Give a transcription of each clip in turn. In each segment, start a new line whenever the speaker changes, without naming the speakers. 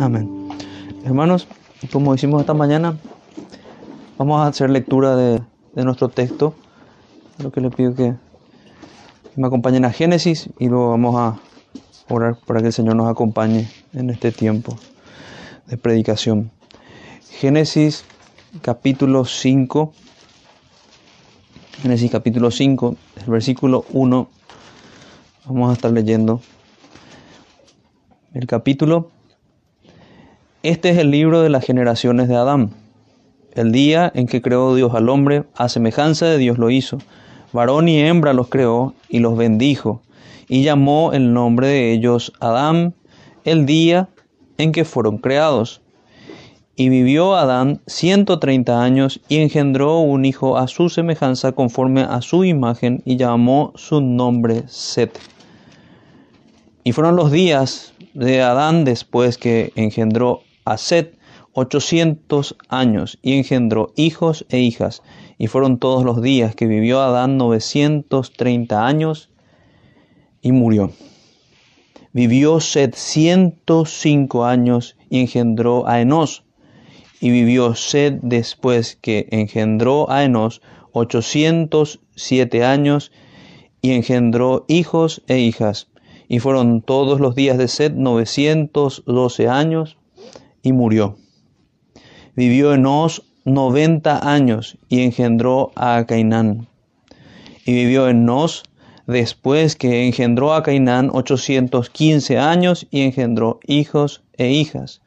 Amén. Hermanos, como hicimos esta mañana, vamos a hacer lectura de, de nuestro texto. Lo que le pido que me acompañen a Génesis y luego vamos a orar para que el Señor nos acompañe en este tiempo de predicación. Génesis capítulo 5. Génesis capítulo 5, el versículo 1. Vamos a estar leyendo el capítulo. Este es el libro de las generaciones de Adán. El día en que creó Dios al hombre, a semejanza de Dios lo hizo. Varón y hembra los creó y los bendijo, y llamó el nombre de ellos Adán el día en que fueron creados. Y vivió Adán ciento treinta años y engendró un hijo a su semejanza conforme a su imagen y llamó su nombre Set. Y fueron los días de Adán después que engendró a Set ochocientos años y engendró hijos e hijas. Y fueron todos los días que vivió Adán novecientos treinta años y murió. Vivió Set cinco años y engendró a Enos. Y vivió Sed después que engendró a Enos ochocientos siete años y engendró hijos e hijas. Y fueron todos los días de Sed novecientos doce años y murió. Vivió Enos noventa años y engendró a Cainán. Y vivió Enos después que engendró a Cainán ochocientos quince años y engendró hijos e hijas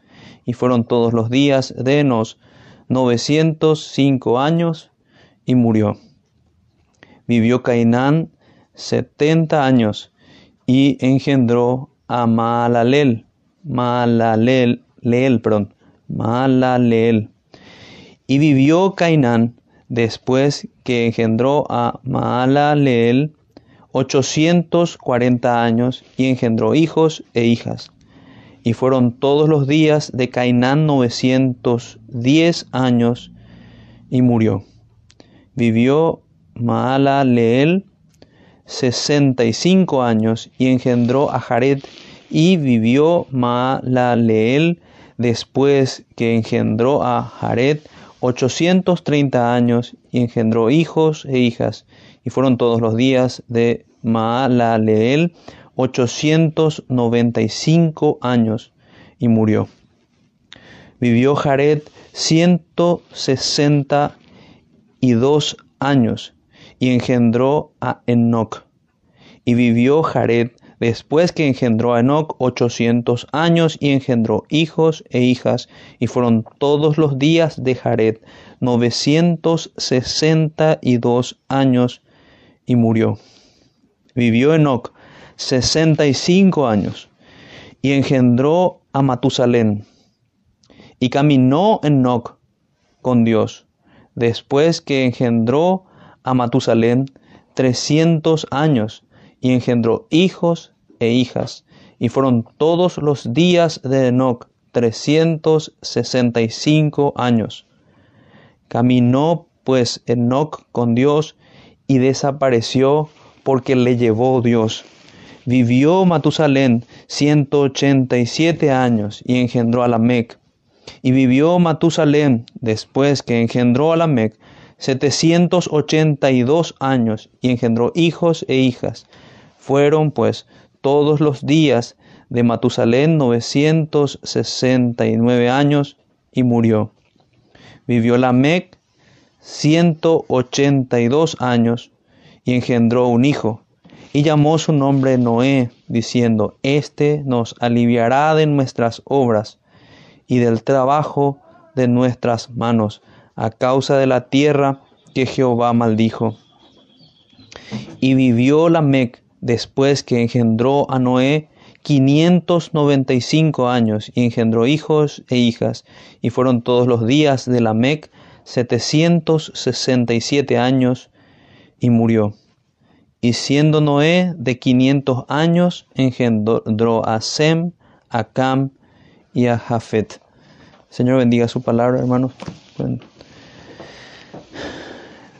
y fueron todos los días de Enos novecientos cinco años y murió. Vivió Cainán setenta años y engendró a Maalalel, Maalalel, Leel, perdón, Maalalel. Y vivió Cainán después que engendró a ochocientos cuarenta años y engendró hijos e hijas y fueron todos los días de Cainán novecientos diez años y murió. Vivió Maalaleel sesenta y cinco años y engendró a Jared y vivió Maalaleel después que engendró a Jared ochocientos treinta años y engendró hijos e hijas y fueron todos los días de Maalaleel 895 años y murió. Vivió Jared 162 años y engendró a Enoch. Y vivió Jared después que engendró a Enoch 800 años y engendró hijos e hijas, y fueron todos los días de Jared 962 años y murió. Vivió Enoch sesenta y cinco años y engendró a Matusalén. Y caminó Enoch con Dios, después que engendró a Matusalén trescientos años y engendró hijos e hijas. Y fueron todos los días de y cinco años. Caminó pues Enoch con Dios y desapareció porque le llevó Dios. Vivió Matusalén ciento ochenta y siete años y engendró a Lamec. Y vivió Matusalén después que engendró a Lamec setecientos ochenta y dos años y engendró hijos e hijas. Fueron pues todos los días de Matusalén novecientos sesenta y nueve años y murió. Vivió Lamec ciento ochenta y dos años y engendró un hijo y llamó su nombre Noé, diciendo, Este nos aliviará de nuestras obras y del trabajo de nuestras manos, a causa de la tierra que Jehová maldijo. Y vivió Lamec después que engendró a Noé quinientos noventa y cinco años, y engendró hijos e hijas, y fueron todos los días de Lamec setecientos sesenta y siete años, y murió. Y siendo Noé de quinientos años, engendró a Sem, a Cam y a Jafet. Señor bendiga su palabra, hermanos.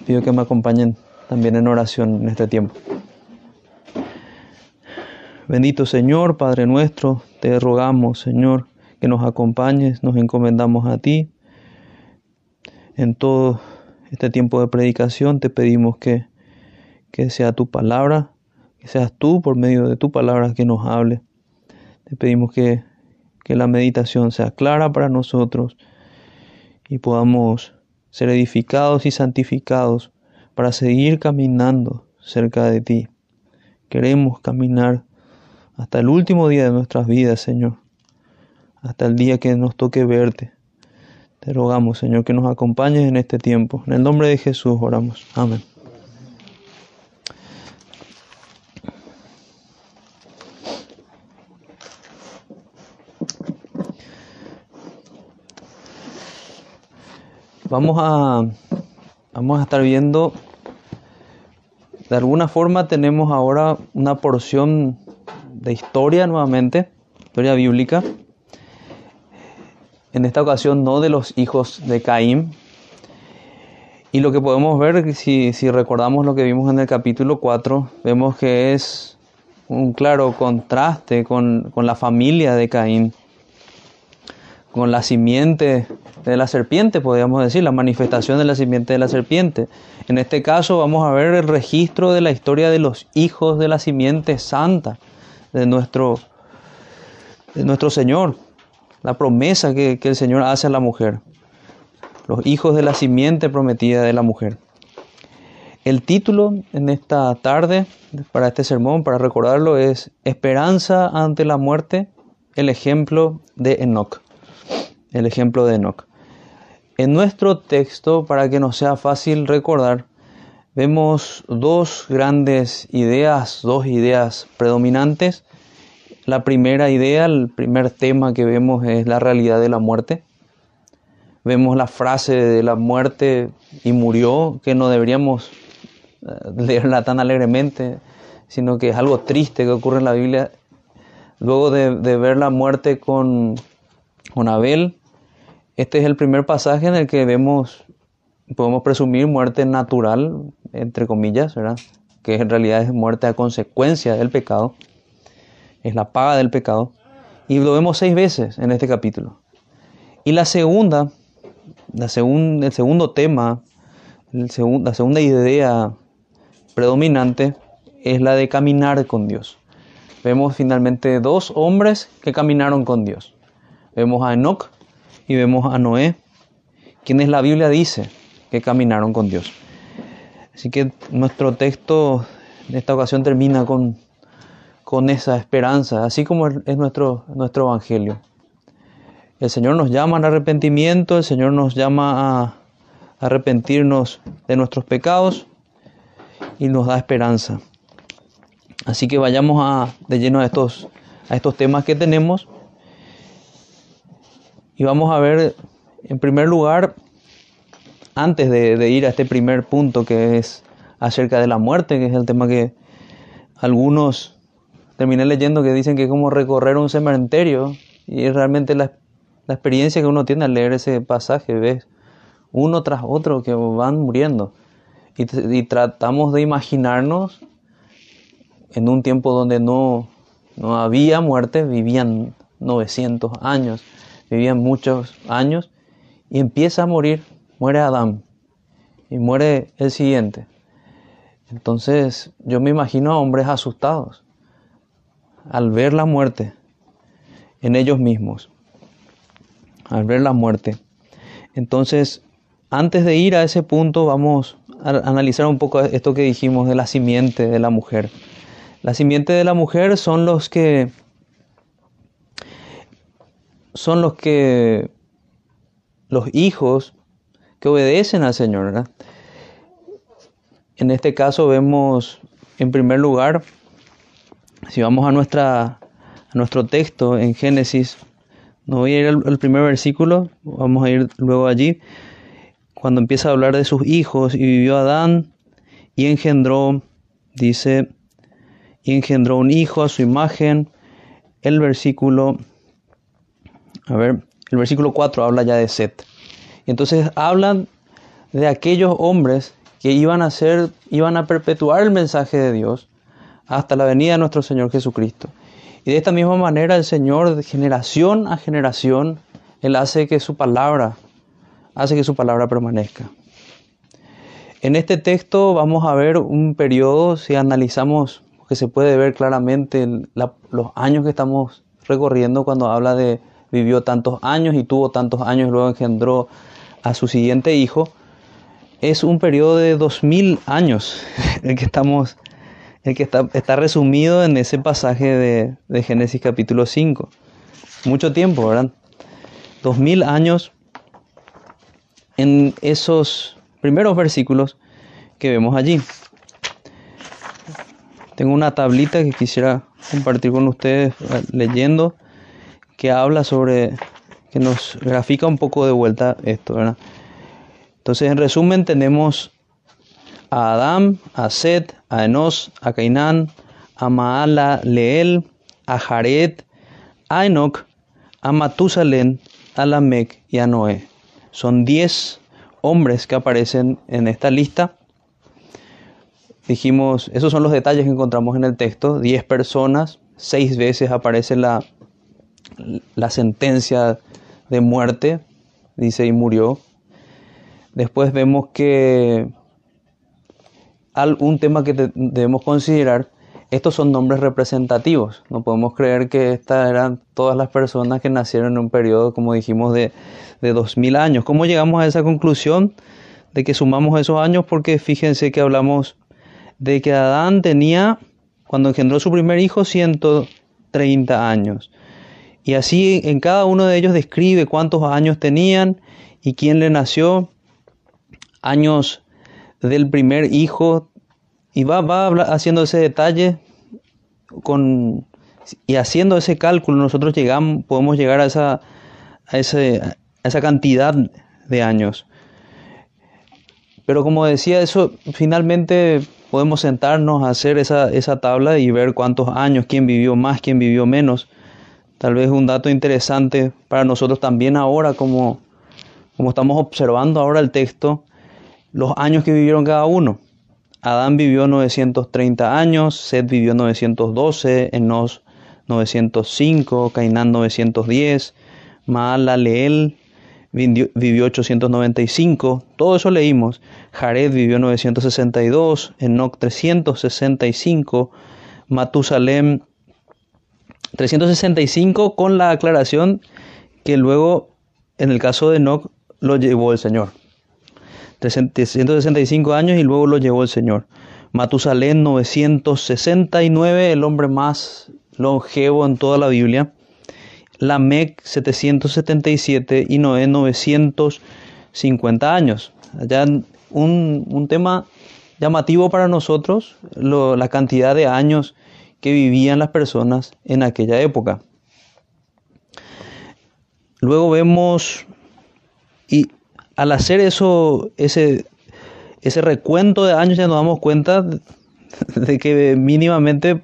pido que me acompañen también en oración en este tiempo. Bendito Señor, Padre nuestro, te rogamos, Señor, que nos acompañes, nos encomendamos a ti. En todo este tiempo de predicación te pedimos que, que sea tu palabra, que seas tú por medio de tu palabra que nos hable. Te pedimos que, que la meditación sea clara para nosotros y podamos ser edificados y santificados para seguir caminando cerca de ti. Queremos caminar hasta el último día de nuestras vidas, Señor, hasta el día que nos toque verte. Te rogamos, Señor, que nos acompañes en este tiempo. En el nombre de Jesús oramos. Amén. Vamos a, vamos a estar viendo, de alguna forma tenemos ahora una porción de historia nuevamente, historia bíblica. En esta ocasión no de los hijos de Caín. Y lo que podemos ver, si, si recordamos lo que vimos en el capítulo 4, vemos que es un claro contraste con, con la familia de Caín, con la simiente de la serpiente, podríamos decir, la manifestación de la simiente de la serpiente. En este caso vamos a ver el registro de la historia de los hijos de la simiente santa de nuestro, de nuestro Señor, la promesa que, que el Señor hace a la mujer, los hijos de la simiente prometida de la mujer. El título en esta tarde para este sermón, para recordarlo, es Esperanza ante la muerte, el ejemplo de Enoch. El ejemplo de Enoch. En nuestro texto, para que nos sea fácil recordar, vemos dos grandes ideas, dos ideas predominantes. La primera idea, el primer tema que vemos es la realidad de la muerte. Vemos la frase de la muerte y murió, que no deberíamos eh, leerla tan alegremente, sino que es algo triste que ocurre en la Biblia. Luego de, ver la muerte con, con Abel, este es el primer pasaje en el que vemos podemos presumir muerte natural, entre comillas, ¿verdad? que en realidad es muerte a consecuencia del pecado, es la paga del pecado, y lo vemos seis veces en este capítulo. Y la segunda, la el segundo tema, la segunda idea predominante es la de caminar con Dios. Vemos finalmente dos hombres que caminaron con Dios. Vemos a Enoch y vemos a Noé, quienes la Biblia dice que caminaron con Dios. Así que nuestro texto en esta ocasión termina con, con esa esperanza, así como es nuestro, nuestro Evangelio. El Señor nos llama al arrepentimiento, el Señor nos llama a arrepentirnos de nuestros pecados y nos da esperanza. Así que vayamos a, de lleno a estos, a estos temas que tenemos y vamos a ver en primer lugar antes de, ir a este primer punto que es acerca de la muerte, que es el tema que algunos terminé leyendo que dicen que es como recorrer un cementerio y es realmente la, experiencia que uno tiene al leer ese pasaje, ves uno tras otro que van muriendo. Y, y tratamos de imaginarnos en un tiempo donde no, no había muerte, vivían 900 años, vivían muchos años y empieza a morir muere Adán y muere el siguiente. Entonces yo me imagino a hombres asustados al ver la muerte en ellos mismos, al ver la muerte. Entonces, antes de ir a ese punto, vamos a analizar un poco esto que dijimos de la simiente de la mujer. La simiente de la mujer son los que son los que los hijos que obedecen al Señor. En este caso vemos, en primer lugar, si vamos a, nuestra, nuestro texto en Génesis, no voy a ir al, primer versículo, vamos a ir luego allí, cuando empieza a hablar de sus hijos, y vivió Adán y engendró, dice, y engendró un hijo a su imagen. El versículo, a ver, el versículo 4 habla ya de Set. Y entonces hablan de aquellos hombres que iban a ser, iban a perpetuar el mensaje de Dios hasta la venida de nuestro Señor Jesucristo. Y de esta misma manera el Señor, de generación a generación, Él hace que su palabra, hace que su palabra permanezca. En este texto vamos a ver un periodo, si analizamos, que se puede ver claramente los años que estamos recorriendo cuando habla de vivió tantos años y tuvo tantos años, luego engendró a su siguiente hijo. Es un periodo de dos mil años el que estamos, el que está, está resumido en ese pasaje de, de Génesis capítulo 5. Mucho tiempo, ¿verdad? Dos mil años en esos primeros versículos que vemos allí. Tengo una tablita que quisiera compartir con ustedes leyendo que habla sobre, que nos grafica un poco de vuelta esto, ¿verdad? Entonces, en resumen, tenemos a Adán, a Set, a Enos, a Cainán, a Maala, Leel, a Jared, a Enoch, a Matusalén, a Lamec y a Noé. Son diez hombres que aparecen en esta lista. Dijimos, esos son los detalles que encontramos en el texto. Diez personas, seis veces aparece la, la sentencia de muerte, dice, y murió. Después vemos que un tema que debemos considerar, estos son nombres representativos. No podemos creer que estas eran todas las personas que nacieron en un periodo, como dijimos, de, de 2000 años. ¿Cómo llegamos a esa conclusión de que sumamos esos años? Porque fíjense que hablamos de que Adán tenía, cuando engendró su primer hijo, 130 años. Y así en cada uno de ellos describe cuántos años tenían y quién le nació, años del primer hijo, y va, va haciendo ese detalle con, y haciendo ese cálculo nosotros llegamos, podemos llegar a esa, a, ese, a esa cantidad de años. Pero como decía, eso finalmente podemos sentarnos a hacer esa, esa tabla y ver cuántos años, quién vivió más, quién vivió menos. Tal vez un dato interesante para nosotros también ahora, como, como estamos observando ahora el texto, los años que vivieron cada uno. Adán vivió 930 años, Seth vivió 912, Enos 905, Cainán 910, Maalaleel vivió 895, todo eso leímos. Jared vivió 962, Enoch 365, Matusalem 365 con la aclaración que luego en el caso de Enoch lo llevó el Señor. 365 años y luego lo llevó el Señor. Matusalén 969, el hombre más longevo en toda la Biblia. Lamec 777 y Noé 950 años. Allá un, un tema llamativo para nosotros, la cantidad de años que vivían las personas en aquella época. Luego vemos, y al hacer eso, ese, ese recuento de años ya nos damos cuenta de que mínimamente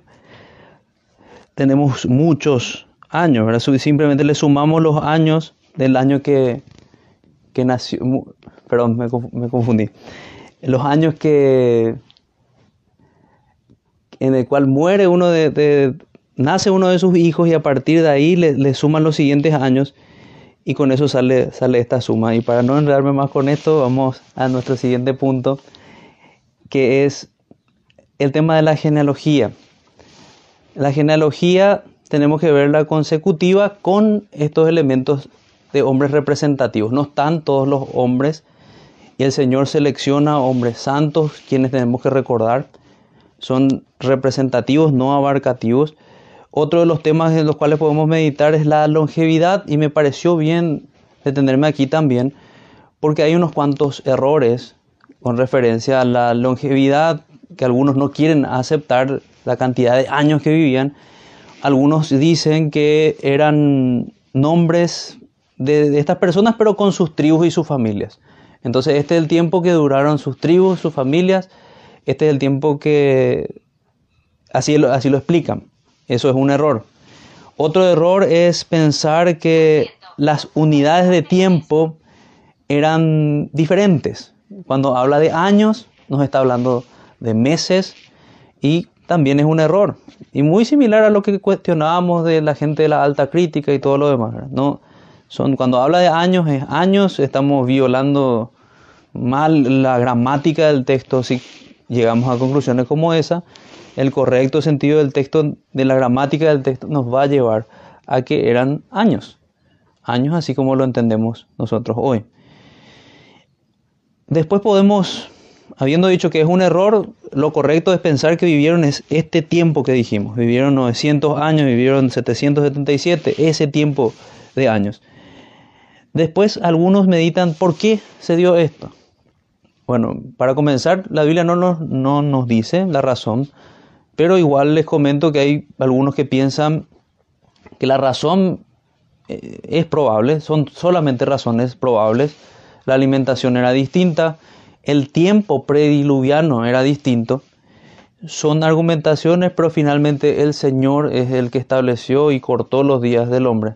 tenemos muchos años. Simplemente le sumamos los años del año que, que nació, perdón, me, me confundí, los años que, en el cual muere uno de, nace uno de sus hijos y a partir de ahí le, suman los siguientes años y con eso sale, sale esta suma. Y para no enredarme más con esto, vamos a nuestro siguiente punto, que es el tema de la genealogía. La genealogía tenemos que verla consecutiva con estos elementos de hombres representativos. No están todos los hombres y el Señor selecciona hombres santos, quienes tenemos que recordar son representativos, no abarcativos. Otro de los temas en los cuales podemos meditar es la longevidad y me pareció bien detenerme aquí también porque hay unos cuantos errores con referencia a la longevidad que algunos no quieren aceptar la cantidad de años que vivían. Algunos dicen que eran nombres de, de estas personas pero con sus tribus y sus familias. Entonces este es el tiempo que duraron sus tribus, sus familias este es el tiempo que así lo, explican. Eso es un error. Otro error es pensar que las unidades de tiempo eran diferentes. Cuando habla de años, nos está hablando de meses y también es un error. Y muy similar a lo que cuestionábamos de la gente de la alta crítica y todo lo demás. ¿no? Cuando habla de años, es años, estamos violando mal la gramática del texto si llegamos a conclusiones como esa. El correcto sentido del texto, de la gramática del texto, nos va a llevar a que eran años. Años así como lo entendemos nosotros hoy. Después podemos habiendo dicho que es un error, lo correcto es pensar que vivieron este tiempo que dijimos. Vivieron 900 años, vivieron 777, ese tiempo de años. Después algunos meditan por qué se dio esto. Bueno, para comenzar, la Biblia no nos, no nos dice la razón, pero igual les comento que hay algunos que piensan que la razón eh, es probable, son solamente razones probables. La alimentación era distinta, el tiempo prediluviano era distinto. Son argumentaciones, pero finalmente el Señor es el que estableció y cortó los días del hombre.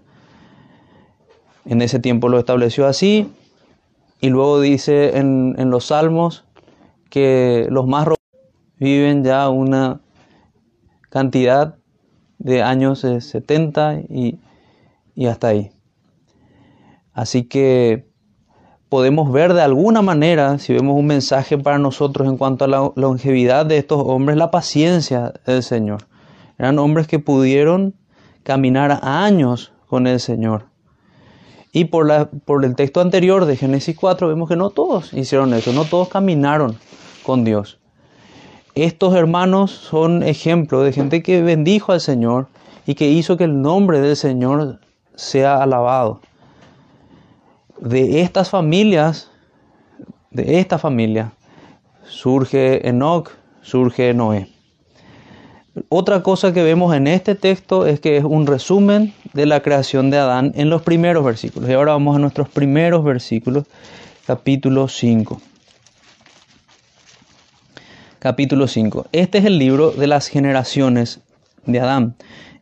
En ese tiempo lo estableció así, y luego dice en, los salmos que los más viven ya una cantidad de años de 70 y, y hasta ahí. Así que podemos ver de alguna manera, si vemos un mensaje para nosotros en cuanto a la longevidad de estos hombres, la paciencia del Señor. Eran hombres que pudieron caminar años con el Señor. Y por, la, por el texto anterior de Génesis 4 vemos que no todos hicieron eso, no todos caminaron con Dios. Estos hermanos son ejemplos de gente que bendijo al Señor y que hizo que el nombre del Señor sea alabado de estas familias, de esta familia, surge Enoch, surge Noé. Otra cosa que vemos en este texto es que es un resumen de la creación de Adán en los primeros versículos. Y ahora vamos a nuestros primeros versículos, capítulo 5. Capítulo 5. Este es el libro de las generaciones de Adán.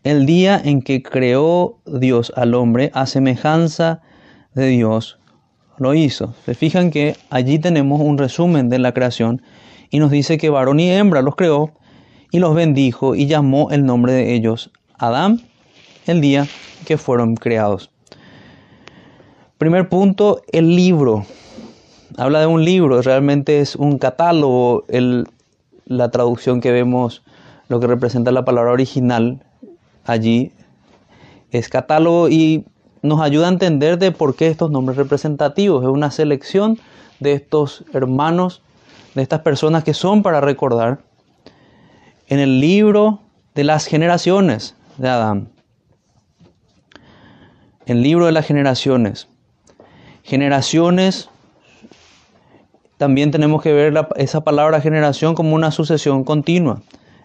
El día en que creó Dios al hombre a semejanza de Dios lo hizo. Se fijan que allí tenemos un resumen de la creación y nos dice que varón y hembra los creó y los bendijo y llamó el nombre de ellos Adán el día que fueron creados. Primer punto, el libro. Habla de un libro, realmente es un catálogo, el, la traducción que vemos, lo que representa la palabra original allí es catálogo y nos ayuda a entender de por qué estos nombres representativos. Es una selección de estos hermanos, de estas personas que son para recordar en el libro de las generaciones de Adán. El libro de las generaciones. Generaciones, también tenemos que ver esa palabra generación como una sucesión continua.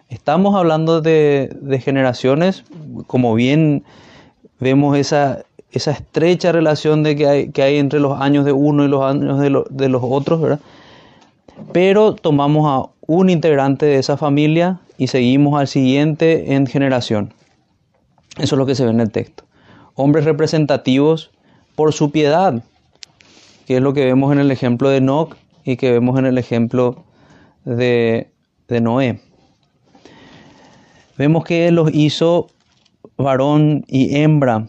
Estamos hablando de, generaciones, como bien vemos esa, estrecha relación de que, hay, entre los años de uno y los años de, de los otros, ¿verdad? Pero tomamos a un integrante de esa familia y seguimos al siguiente en generación. Eso es lo que se ve en el texto. Hombres representativos por su piedad, que es lo que vemos en el ejemplo de Enoch y que vemos en el ejemplo de, de Noé. Vemos que los hizo varón y hembra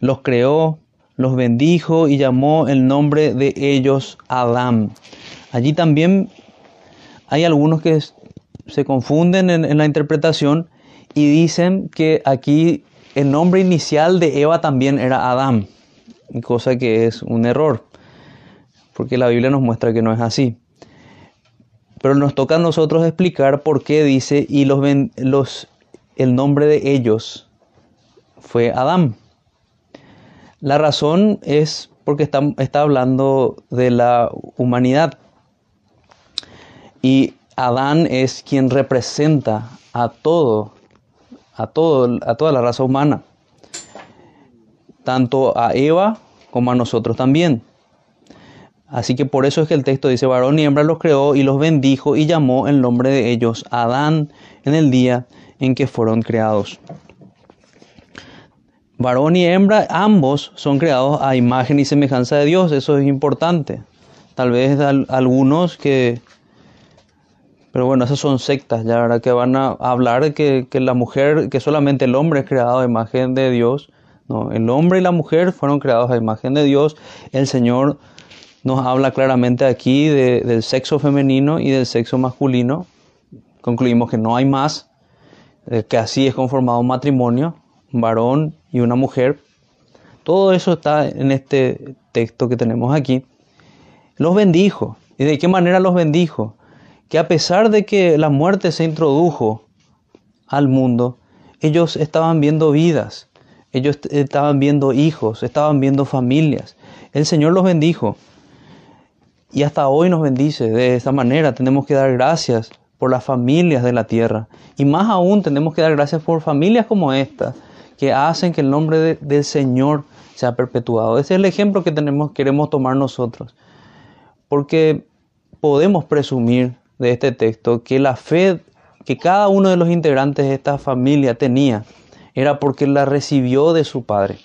los creó, los bendijo y llamó el nombre de ellos Adán. Allí también hay algunos que se confunden en, la interpretación y dicen que aquí el nombre inicial de Eva también era Adán, cosa que es un error, porque la Biblia nos muestra que no es así. Pero nos toca a nosotros explicar por qué dice y los, los el nombre de ellos fue Adán. La razón es porque está, está hablando de la humanidad. Y Adán es quien representa a todo, a todo, a toda la raza humana. Tanto a Eva como a nosotros también. Así que por eso es que el texto dice, varón y hembra los creó y los bendijo y llamó el nombre de ellos Adán en el día en que fueron creados. Varón y hembra, ambos son creados a imagen y semejanza de Dios, eso es importante. Tal vez algunos que Pero bueno, esas son sectas, ya verdad que van a hablar que, que la mujer, que solamente el hombre es creado a imagen de Dios. No, el hombre y la mujer fueron creados a imagen de Dios. El Señor nos habla claramente aquí de, del sexo femenino y del sexo masculino. Concluimos que no hay más, eh, que así es conformado un matrimonio, un varón y una mujer. Todo eso está en este texto que tenemos aquí. Los bendijo. ¿Y de qué manera los bendijo? Que a pesar de que la muerte se introdujo al mundo, ellos estaban viendo vidas, ellos estaban viendo hijos, estaban viendo familias. El Señor los bendijo. Y hasta hoy nos bendice de esta manera. Tenemos que dar gracias por las familias de la tierra. Y más aún tenemos que dar gracias por familias como esta, que hacen que el nombre del Señor sea perpetuado. Ese es el ejemplo que tenemos, queremos tomar nosotros. Porque podemos presumir de este texto que la fe que cada uno de los integrantes de esta familia tenía era porque la recibió de su padre.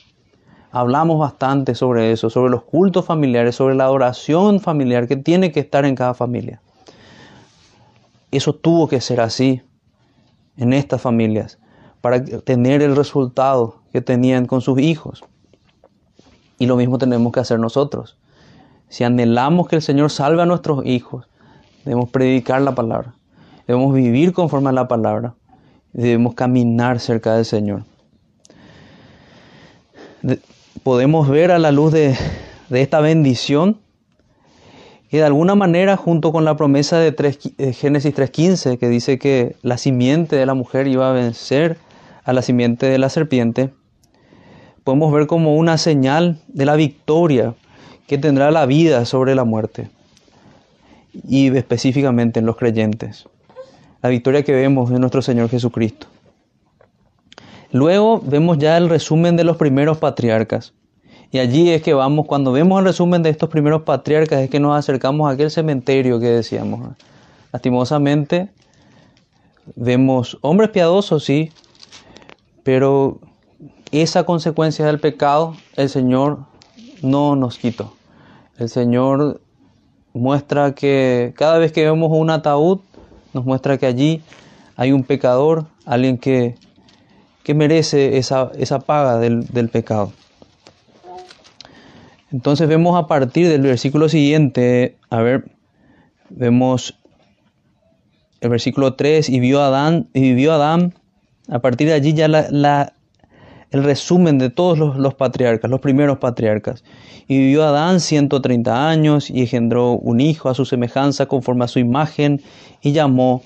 Hablamos bastante sobre eso, sobre los cultos familiares, sobre la adoración familiar que tiene que estar en cada familia. Eso tuvo que ser así en estas familias para tener el resultado que tenían con sus hijos. Y lo mismo tenemos que hacer nosotros. Si anhelamos que el Señor salve a nuestros hijos, debemos predicar la palabra, debemos vivir conforme a la palabra, debemos caminar cerca del Señor. Podemos ver a la luz de, de esta bendición y de alguna manera junto con la promesa de, Génesis 3.15 que dice que la simiente de la mujer iba a vencer a la simiente de la serpiente, podemos ver como una señal de la victoria que tendrá la vida sobre la muerte y específicamente en los creyentes. La victoria que vemos en nuestro Señor Jesucristo. Luego vemos ya el resumen de los primeros patriarcas. Y allí es que vamos, cuando vemos el resumen de estos primeros patriarcas, es que nos acercamos a aquel cementerio que decíamos. Lastimosamente, vemos hombres piadosos, sí, pero esa consecuencia del pecado el Señor no nos quitó. El Señor muestra que cada vez que vemos un ataúd, nos muestra que allí hay un pecador, alguien que, que merece esa, esa paga del, del pecado. Entonces vemos a partir del versículo siguiente, a ver, vemos el versículo 3, y vio Adán, y vivió Adán, a partir de allí ya la, el resumen de todos los, patriarcas, los primeros patriarcas. Y vivió Adán 130 años y engendró un hijo a su semejanza conforme a su imagen y llamó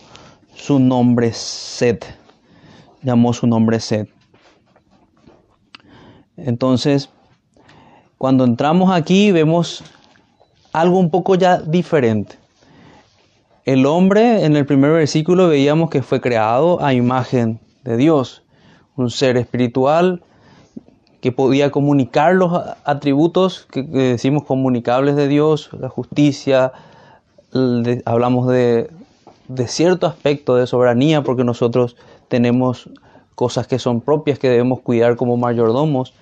su nombre Set. Llamó su nombre Set. Entonces, cuando entramos aquí vemos algo un poco ya diferente. El hombre en el primer versículo veíamos que fue creado a imagen de Dios, un ser espiritual que podía comunicar los atributos que, decimos comunicables de Dios, la justicia, hablamos de, de cierto aspecto de soberanía porque nosotros tenemos cosas que son propias que debemos cuidar como mayordomos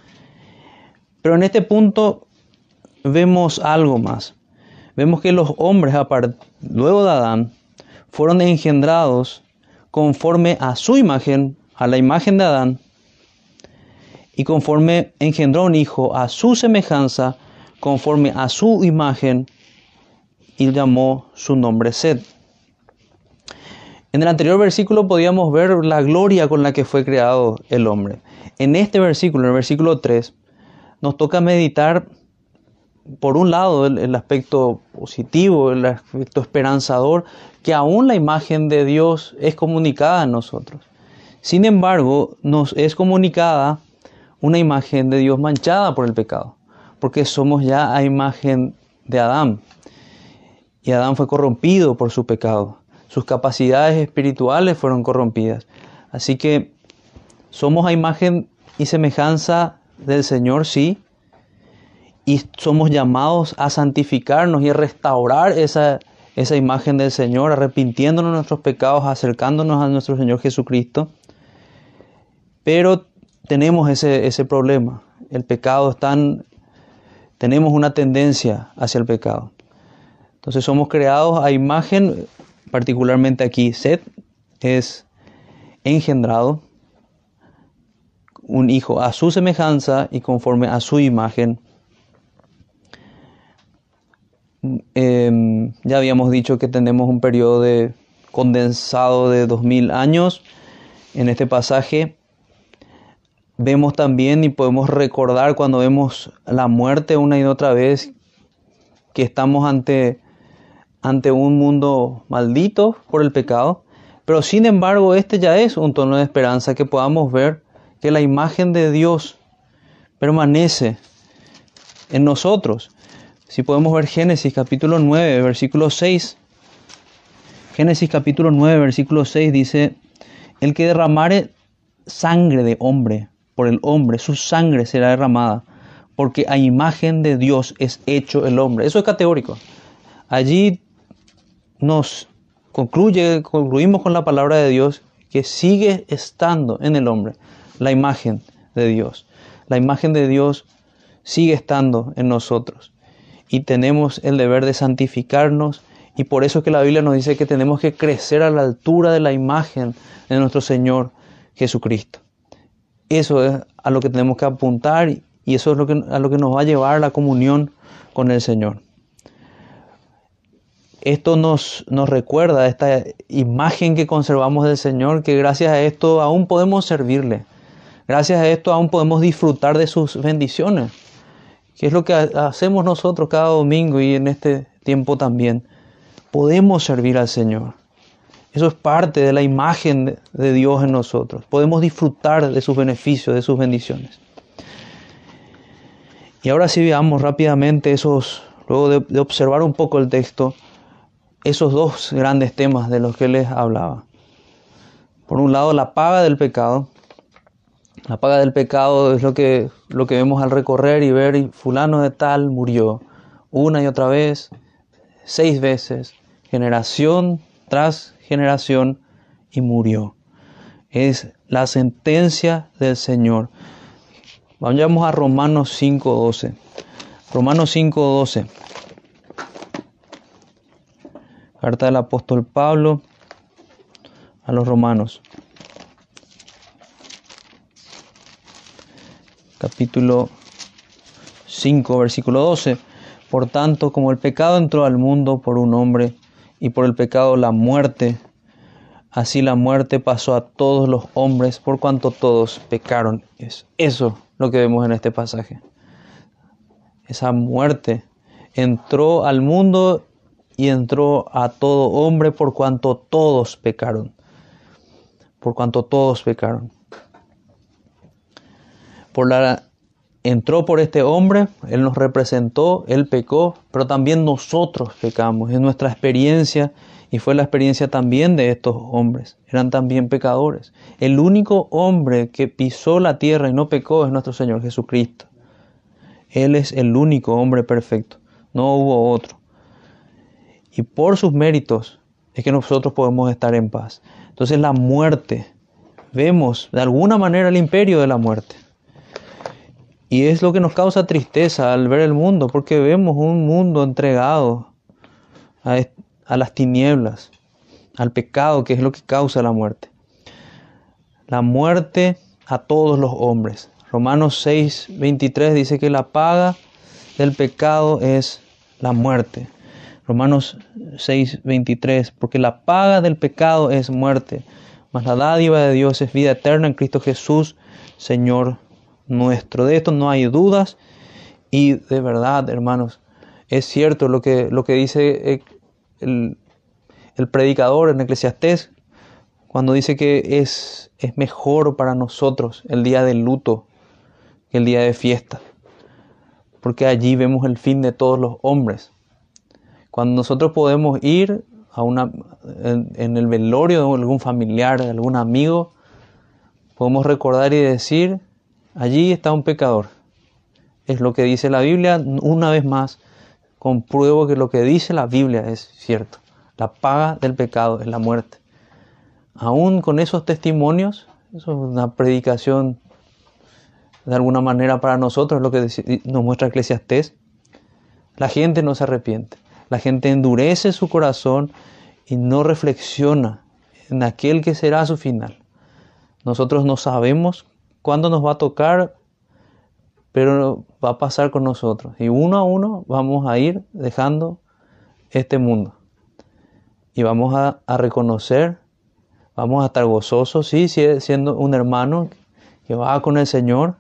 pero en este punto vemos algo más. Vemos que los hombres, luego de Adán, fueron engendrados conforme a su imagen, a la imagen de Adán, y conforme engendró un hijo a su semejanza, conforme a su imagen, y llamó su nombre Sed. En el anterior versículo podíamos ver la gloria con la que fue creado el hombre. En este versículo, en el versículo 3, nos toca meditar, por un lado, el, aspecto positivo, el aspecto esperanzador, que aún la imagen de Dios es comunicada a nosotros. Sin embargo, nos es comunicada una imagen de Dios manchada por el pecado, porque somos ya a imagen de Adán. Y Adán fue corrompido por su pecado. Sus capacidades espirituales fueron corrompidas. Así que somos a imagen y semejanza del Señor, sí, y somos llamados a santificarnos y a restaurar esa, esa imagen del Señor, arrepintiéndonos de nuestros pecados, acercándonos a nuestro Señor Jesucristo. Pero tenemos ese, ese problema. El pecado es tan... Tenemos una tendencia hacia el pecado. Entonces somos creados a imagen, particularmente aquí, Seth es engendrado un hijo a su semejanza y conforme a su imagen. Em, ya habíamos dicho que tenemos un periodo de condensado de 2000 años en este pasaje. Vemos también y podemos recordar cuando vemos la muerte una y otra vez que estamos ante, ante un mundo maldito por el pecado. Pero sin embargo, este ya es un tono de esperanza que podamos ver que la imagen de Dios permanece en nosotros. Si podemos ver Génesis capítulo 9, versículo 6. Génesis capítulo 9, versículo 6 dice, el que derramare sangre de hombre por el hombre, su sangre será derramada, porque a imagen de Dios es hecho el hombre. Eso es categórico. Allí nos concluye, concluimos con la palabra de Dios que sigue estando en el hombre la imagen de Dios. La imagen de Dios sigue estando en nosotros y tenemos el deber de santificarnos y por eso es que la Biblia nos dice que tenemos que crecer a la altura de la imagen de nuestro Señor Jesucristo. Eso es a lo que tenemos que apuntar y eso es lo que, a lo que nos va a llevar a la comunión con el Señor. Esto nos, nos recuerda esta imagen que conservamos del Señor, que gracias a esto aún podemos servirle. Gracias a esto aún podemos disfrutar de sus bendiciones, que es lo que hacemos nosotros cada domingo y en este tiempo también. Podemos servir al Señor. Eso es parte de la imagen de Dios en nosotros. Podemos disfrutar de sus beneficios, de sus bendiciones. Y ahora sí veamos rápidamente esos, luego de, de observar un poco el texto, esos dos grandes temas de los que les hablaba. Por un lado, la paga del pecado la paga del pecado es lo que, lo que vemos al recorrer y ver, fulano de tal murió una y otra vez, seis veces, generación tras generación, y murió. Es la sentencia del Señor. Vayamos a Romanos 5.12. Romanos 5.12. Carta del apóstol Pablo a los romanos. capítulo 5, versículo 12. Por tanto, como el pecado entró al mundo por un hombre y por el pecado la muerte, así la muerte pasó a todos los hombres por cuanto todos pecaron. Es eso lo que vemos en este pasaje. Esa muerte entró al mundo y entró a todo hombre por cuanto todos pecaron. Por cuanto todos pecaron por la, entró por este hombre, Él nos representó, Él pecó, pero también nosotros pecamos. Es nuestra experiencia y fue la experiencia también de estos hombres. Eran también pecadores. El único hombre que pisó la tierra y no pecó es nuestro Señor Jesucristo. Él es el único hombre perfecto. No hubo otro. Y por sus méritos es que nosotros podemos estar en paz. Entonces la muerte, vemos de alguna manera el imperio de la muerte. Y es lo que nos causa tristeza al ver el mundo, porque vemos un mundo entregado a, las tinieblas, al pecado, que es lo que causa la muerte. La muerte a todos los hombres. Romanos 6, 23 dice que la paga del pecado es la muerte. Romanos 6, 23, porque la paga del pecado es muerte, mas la dádiva de Dios es vida eterna en Cristo Jesús, Señor nuestro. De esto no hay dudas y de verdad, hermanos, es cierto lo que, lo que dice eh, el, el predicador en Eclesiastés cuando dice que es, es mejor para nosotros el día del luto que el día de fiesta, porque allí vemos el fin de todos los hombres. Cuando nosotros podemos ir a una, en, el velorio de algún familiar, de algún amigo, podemos recordar y decir, Allí está un pecador. Es lo que dice la Biblia. Una vez más, compruebo que lo que dice la Biblia es cierto. La paga del pecado es la muerte. Aún con esos testimonios, eso es una predicación de alguna manera para nosotros, lo que nos muestra Eclesiastés. La gente no se arrepiente. La gente endurece su corazón y no reflexiona en aquel que será su final. Nosotros no sabemos cuándo nos va a tocar, pero va a pasar con nosotros. Y uno a uno vamos a ir dejando este mundo. Y vamos a, reconocer, vamos a estar gozosos, sí, siendo un hermano que va con el Señor,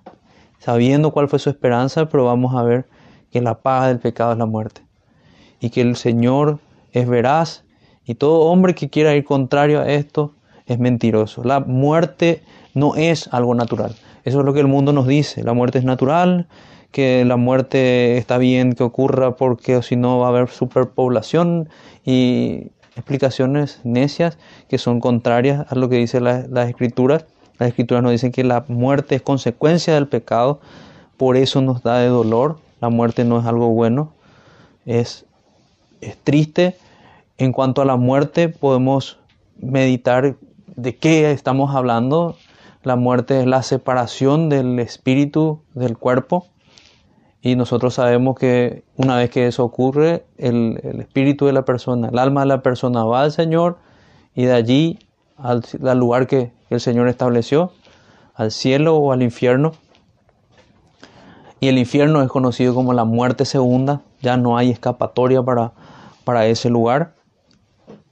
sabiendo cuál fue su esperanza, pero vamos a ver que la paga del pecado es la muerte. Y que el Señor es veraz y todo hombre que quiera ir contrario a esto es mentiroso. La muerte no es algo natural. Eso es lo que el mundo nos dice. La muerte es natural, que la muerte está bien que ocurra porque si no va a haber superpoblación y explicaciones necias que son contrarias a lo que dice las escrituras. Las escrituras nos dicen que la muerte es consecuencia del pecado, por eso nos da de dolor. La muerte no es algo bueno, es, es triste. En cuanto a la muerte, podemos meditar de qué estamos hablando. La muerte es la separación del espíritu del cuerpo. Y nosotros sabemos que una vez que eso ocurre, el, espíritu de la persona, el alma de la persona va al Señor y de allí al, lugar que el Señor estableció, al cielo o al infierno. Y el infierno es conocido como la muerte segunda, ya no hay escapatoria para, para ese lugar.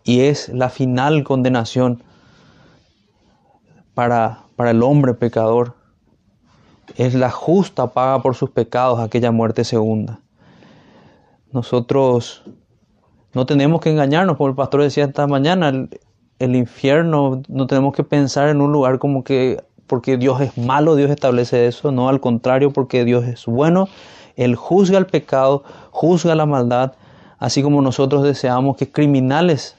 Y es la final condenación para, para el hombre pecador. Es la justa paga por sus pecados aquella muerte segunda. Nosotros no tenemos que engañarnos, como el pastor decía esta mañana, el, el infierno no tenemos que pensar en un lugar como que porque Dios es malo, Dios establece eso, no, al contrario, porque Dios es bueno, Él juzga el pecado, juzga la maldad, así como nosotros deseamos que criminales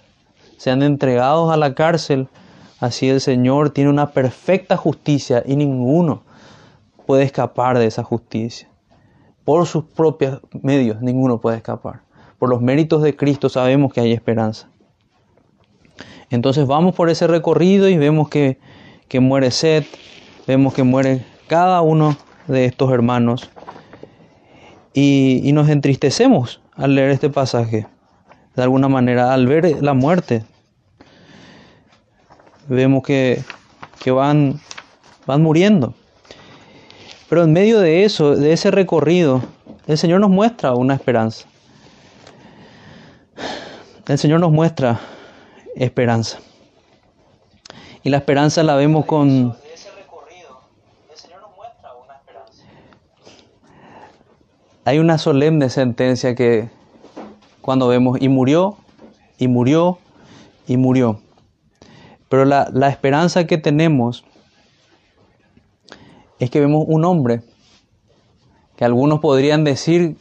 sean entregados a la cárcel Así el Señor tiene una perfecta justicia y ninguno puede escapar de esa justicia. Por sus propios medios ninguno puede escapar. Por los méritos de Cristo sabemos que hay esperanza. Entonces vamos por ese recorrido y vemos que, muere Seth, vemos que muere cada uno de estos hermanos y, y nos entristecemos al leer este pasaje. De alguna manera, al ver la muerte vemos que, van, van muriendo. Pero en medio de eso, de ese recorrido, el Señor nos muestra una esperanza. El Señor nos muestra esperanza. Y la esperanza la vemos con... Hay una solemne sentencia que cuando vemos y murió, y murió, y murió. Pero la, esperanza que tenemos es que vemos un hombre que algunos podrían decir,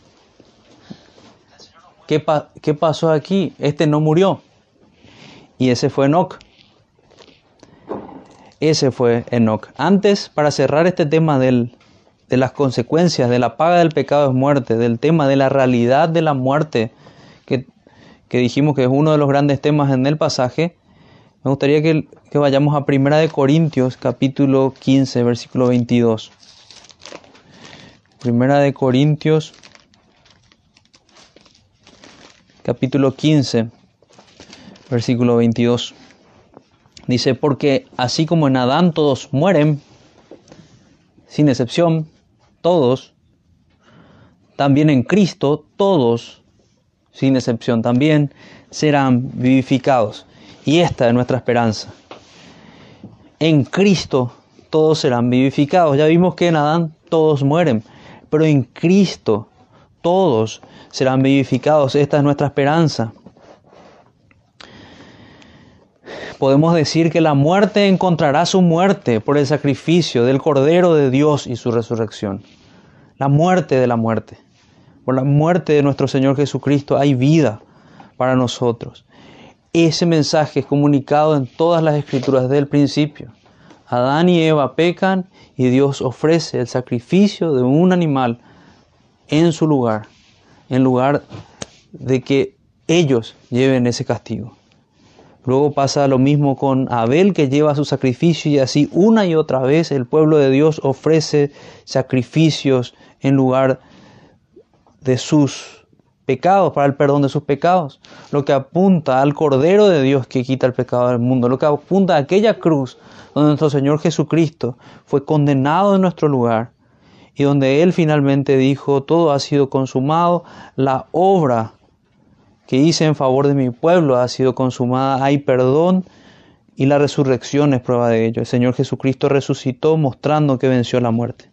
¿qué, ¿qué, pasó aquí? Este no murió. Y ese fue Enoch. Ese fue Enoch. Antes, para cerrar este tema del, de las consecuencias, de la paga del pecado es muerte, del tema de la realidad de la muerte, que, que dijimos que es uno de los grandes temas en el pasaje, me gustaría que, vayamos a Primera de Corintios, capítulo 15, versículo 22. Primera de Corintios, capítulo 15, versículo 22. Dice, porque así como en Adán todos mueren, sin excepción, todos, también en Cristo todos, sin excepción también, serán vivificados. Y esta es nuestra esperanza. En Cristo todos serán vivificados. Ya vimos que en Adán todos mueren, pero en Cristo todos serán vivificados. Esta es nuestra esperanza. Podemos decir que la muerte encontrará su muerte por el sacrificio del Cordero de Dios y su resurrección. La muerte de la muerte. Por la muerte de nuestro Señor Jesucristo hay vida para nosotros. Ese mensaje es comunicado en todas las escrituras del principio. Adán y Eva pecan y Dios ofrece el sacrificio de un animal en su lugar, en lugar de que ellos lleven ese castigo. Luego pasa lo mismo con Abel que lleva su sacrificio y así una y otra vez el pueblo de Dios ofrece sacrificios en lugar de sus pecados, para el perdón de sus pecados, lo que apunta al Cordero de Dios que quita el pecado del mundo, lo que apunta a aquella cruz donde nuestro Señor Jesucristo fue condenado en nuestro lugar y donde Él finalmente dijo, todo ha sido consumado, la obra que hice en favor de mi pueblo ha sido consumada, hay perdón y la resurrección es prueba de ello. El Señor Jesucristo resucitó mostrando que venció la muerte.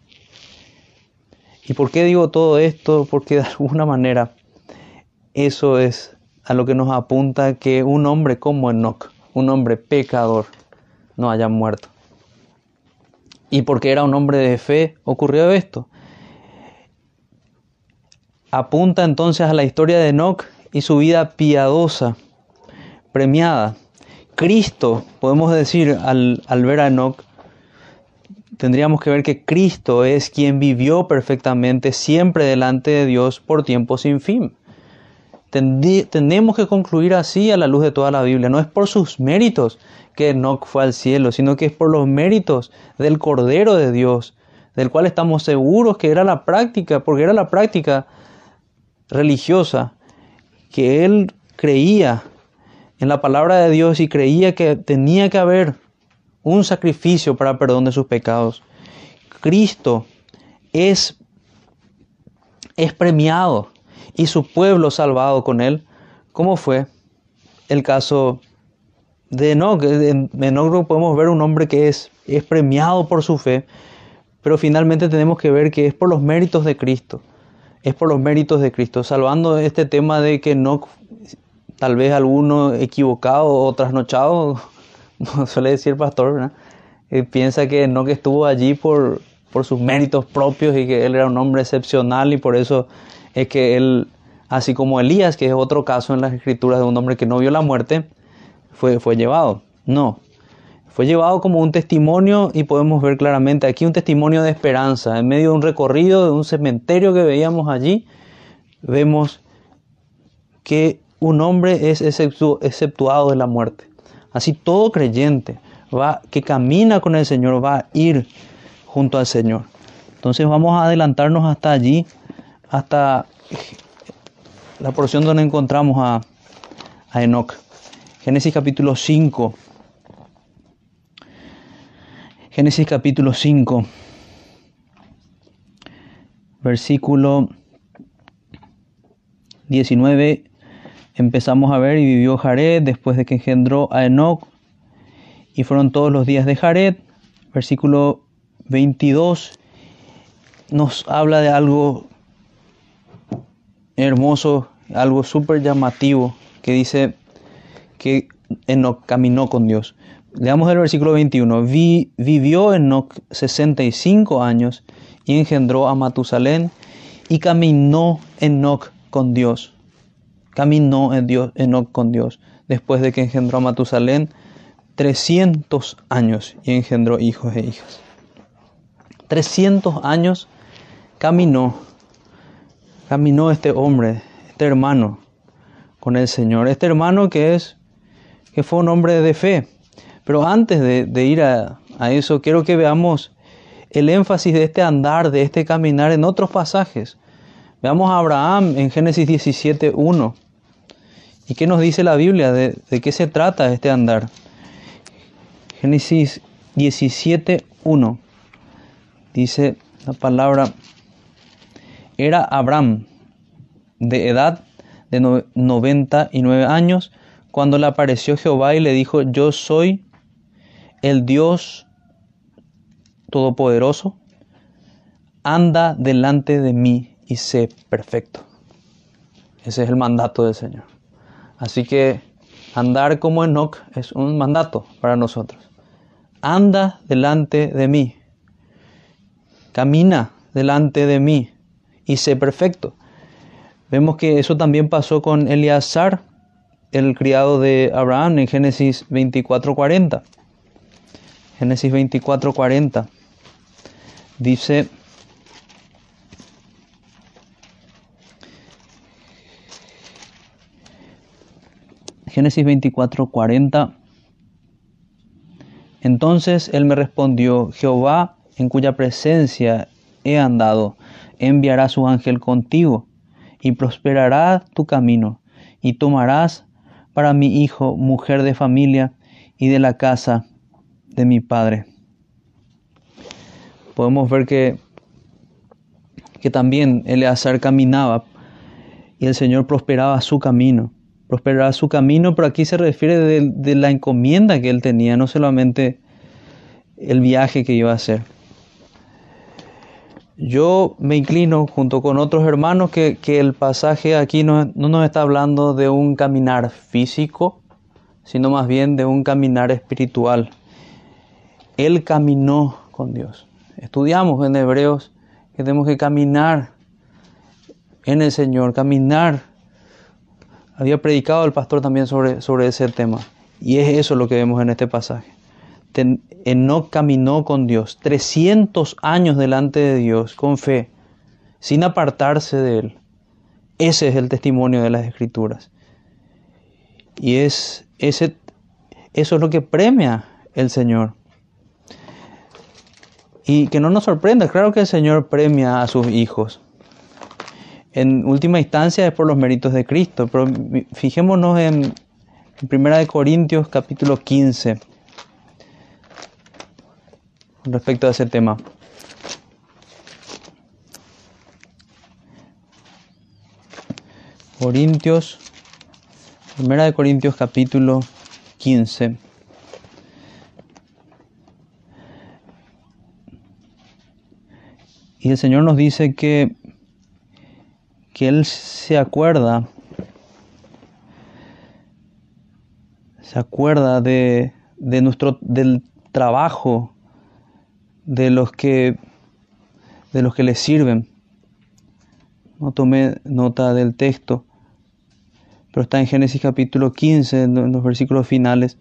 ¿Y por qué digo todo esto? Porque de alguna manera eso es a lo que nos apunta que un hombre como Enoch, un hombre pecador, no haya muerto. Y porque era un hombre de fe, ocurrió esto. Apunta entonces a la historia de Enoch y su vida piadosa, premiada. Cristo, podemos decir al, al ver a Enoch, tendríamos que ver que Cristo es quien vivió perfectamente siempre delante de Dios por tiempo sin fin. Tenemos que concluir así a la luz de toda la Biblia. No es por sus méritos que Enoch fue al cielo, sino que es por los méritos del Cordero de Dios, del cual estamos seguros que era la práctica, porque era la práctica religiosa, que él creía en la palabra de Dios y creía que tenía que haber un sacrificio para perdón de sus pecados. Cristo es, es premiado y su pueblo salvado con él, como fue el caso de Enoch. En Enoch podemos ver un hombre que es, es premiado por su fe, pero finalmente tenemos que ver que es por los méritos de Cristo. Es por los méritos de Cristo, salvando este tema de que Enoch, tal vez alguno equivocado o trasnochado, suele decir pastor, eh, piensa que Enoch estuvo allí por, por sus méritos propios y que él era un hombre excepcional y por eso es que él, así como Elías, que es otro caso en las escrituras de un hombre que no vio la muerte, fue, fue llevado. No, fue llevado como un testimonio y podemos ver claramente aquí un testimonio de esperanza. En medio de un recorrido, de un cementerio que veíamos allí, vemos que un hombre es exceptuado de la muerte. Así todo creyente va, que camina con el Señor va a ir junto al Señor. Entonces vamos a adelantarnos hasta allí hasta la porción donde encontramos a, a Enoch. Génesis capítulo 5. Génesis capítulo 5. Versículo 19. Empezamos a ver y vivió Jared después de que engendró a Enoch. Y fueron todos los días de Jared. Versículo 22 nos habla de algo hermoso, algo súper llamativo, que dice que Enoch caminó con Dios. Leamos el versículo 21. vivió Enoch 65 años y engendró a Matusalén y caminó Enoch con Dios. Caminó en Dios, Enoch con Dios. Después de que engendró a Matusalén 300 años y engendró hijos e hijas. 300 años caminó caminó este hombre, este hermano, con el Señor. Este hermano que es, que fue un hombre de fe. Pero antes de, ir a, eso, quiero que veamos el énfasis de este andar, de este caminar en otros pasajes. Veamos a Abraham en Génesis 17, 1. ¿Y qué nos dice la Biblia? ¿De, qué se trata este andar? Génesis 17, 1. Dice la palabra era Abraham, de edad de 99 años, cuando le apareció Jehová y le dijo, yo soy el Dios Todopoderoso, anda delante de mí y sé perfecto. Ese es el mandato del Señor. Así que andar como Enoch es un mandato para nosotros. Anda delante de mí. Camina delante de mí y sé perfecto. Vemos que eso también pasó con Eleazar, el criado de Abraham, en Génesis 24:40. Génesis 24:40 dice, Génesis 24:40. Entonces él me respondió, Jehová, en cuya presencia he andado, enviará su ángel contigo, y prosperará tu camino, y tomarás para mi hijo mujer de familia y de la casa de mi padre. Podemos ver que, que también Eleazar caminaba y el Señor prosperaba su camino. Prosperará su camino, pero aquí se refiere de, de la encomienda que él tenía, no solamente el viaje que iba a hacer. Yo me inclino junto con otros hermanos que, el pasaje aquí no, no, nos está hablando de un caminar físico, sino más bien de un caminar espiritual. Él caminó con Dios. Estudiamos en Hebreos que tenemos que caminar en el Señor, caminar. Había predicado el pastor también sobre, sobre ese tema. Y es eso lo que vemos en este pasaje. Enoch caminó con Dios 300 años delante de Dios con fe, sin apartarse de Él. Ese es el testimonio de las Escrituras. Y es ese, eso es lo que premia el Señor. Y que no nos sorprenda, claro que el Señor premia a sus hijos. En última instancia es por los méritos de Cristo, pero fijémonos en, en 1 Corintios capítulo 15 respecto a ese tema. Corintios, primera de Corintios capítulo 15. Y el Señor nos dice que, que Él se acuerda, se acuerda de, de nuestro, del trabajo de los que de los que les sirven. No tomé nota del texto, pero está en Génesis capítulo 15, en los versículos finales.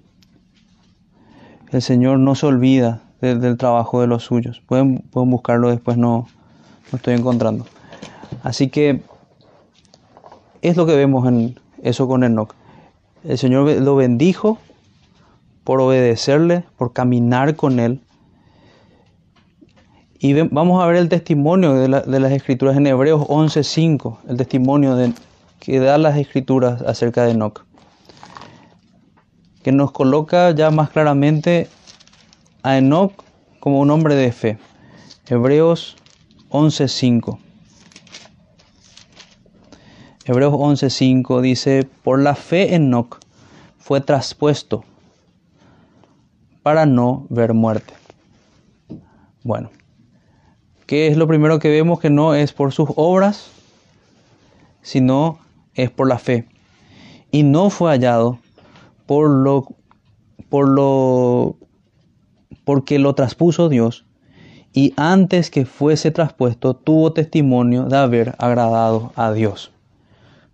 El Señor no se olvida del trabajo de los suyos. Pueden, pueden buscarlo después, no, no estoy encontrando. Así que es lo que vemos en eso con Enoch. El Señor lo bendijo por obedecerle, por caminar con él, y vamos a ver el testimonio de, las escrituras en Hebreos 11.5, el testimonio de, que da las escrituras acerca de Enoch, que nos coloca ya más claramente a Enoch como un hombre de fe. Hebreos 11.5. Hebreos 11.5 dice, por la fe Enoch fue traspuesto para no ver muerte. Bueno, ¿Qué es lo primero que vemos? Que no es por sus obras, sino es por la fe. Y no fue hallado por lo, por lo, porque lo traspuso Dios. Y antes que fuese traspuesto, tuvo testimonio de haber agradado a Dios.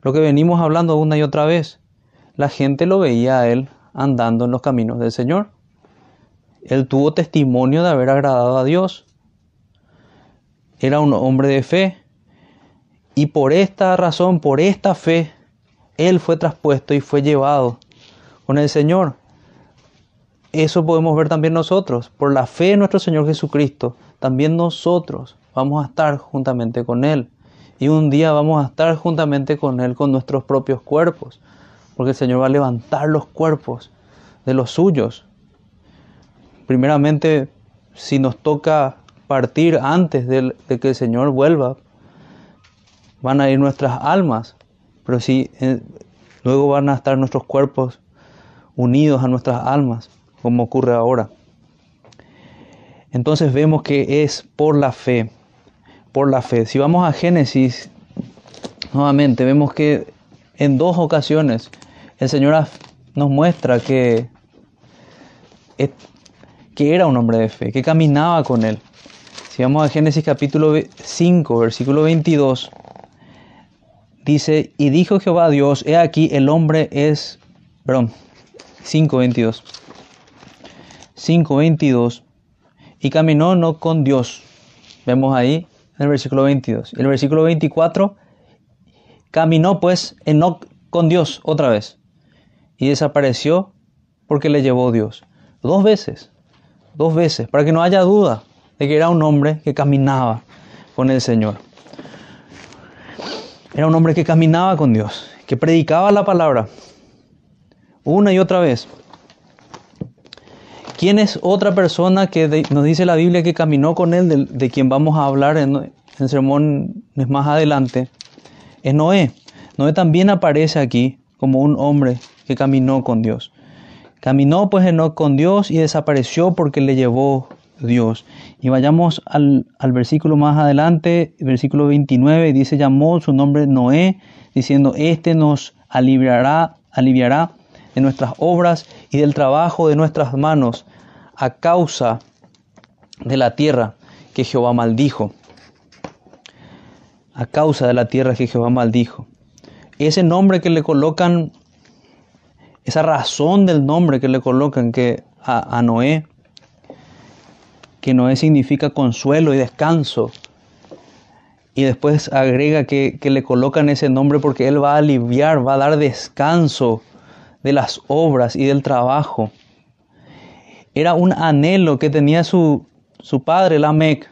Lo que venimos hablando una y otra vez. La gente lo veía a él andando en los caminos del Señor. Él tuvo testimonio de haber agradado a Dios era un hombre de fe y por esta razón, por esta fe, él fue traspuesto y fue llevado con el Señor. Eso podemos ver también nosotros. Por la fe en nuestro Señor Jesucristo, también nosotros vamos a estar juntamente con Él. Y un día vamos a estar juntamente con Él con nuestros propios cuerpos. Porque el Señor va a levantar los cuerpos de los suyos. Primeramente, si nos toca partir antes de, que el Señor vuelva, van a ir nuestras almas, pero si eh, luego van a estar nuestros cuerpos unidos a nuestras almas, como ocurre ahora. Entonces vemos que es por la fe, por la fe. Si vamos a Génesis, nuevamente vemos que en dos ocasiones el Señor nos muestra que, que era un hombre de fe, que caminaba con Él. Si vamos a Génesis capítulo 5, versículo 22, dice, y dijo Jehová a Dios, he aquí el hombre es, perdón, 5, 22, 5, 22, y caminó no con Dios. Vemos ahí en el versículo 22. El versículo 24, caminó pues Enoch con Dios otra vez, y desapareció porque le llevó Dios. Dos veces, dos veces, para que no haya duda de que era un hombre que caminaba con el Señor. Era un hombre que caminaba con Dios, que predicaba la palabra una y otra vez. ¿Quién es otra persona que nos dice la Biblia que caminó con él, de, quien vamos a hablar en, en sermones más adelante? Es Noé. Noé también aparece aquí como un hombre que caminó con Dios. Caminó pues con Dios y desapareció porque le llevó Dios. Y vayamos al, al versículo más adelante, versículo 29, dice, llamó su nombre Noé, diciendo, este nos aliviará, aliviará de nuestras obras y del trabajo de nuestras manos a causa de la tierra que Jehová maldijo. A causa de la tierra que Jehová maldijo. Ese nombre que le colocan, esa razón del nombre que le colocan que a, Noé, que Noé significa consuelo y descanso. Y después agrega que, que le colocan ese nombre porque Él va a aliviar, va a dar descanso de las obras y del trabajo. Era un anhelo que tenía su, su padre, Lamec,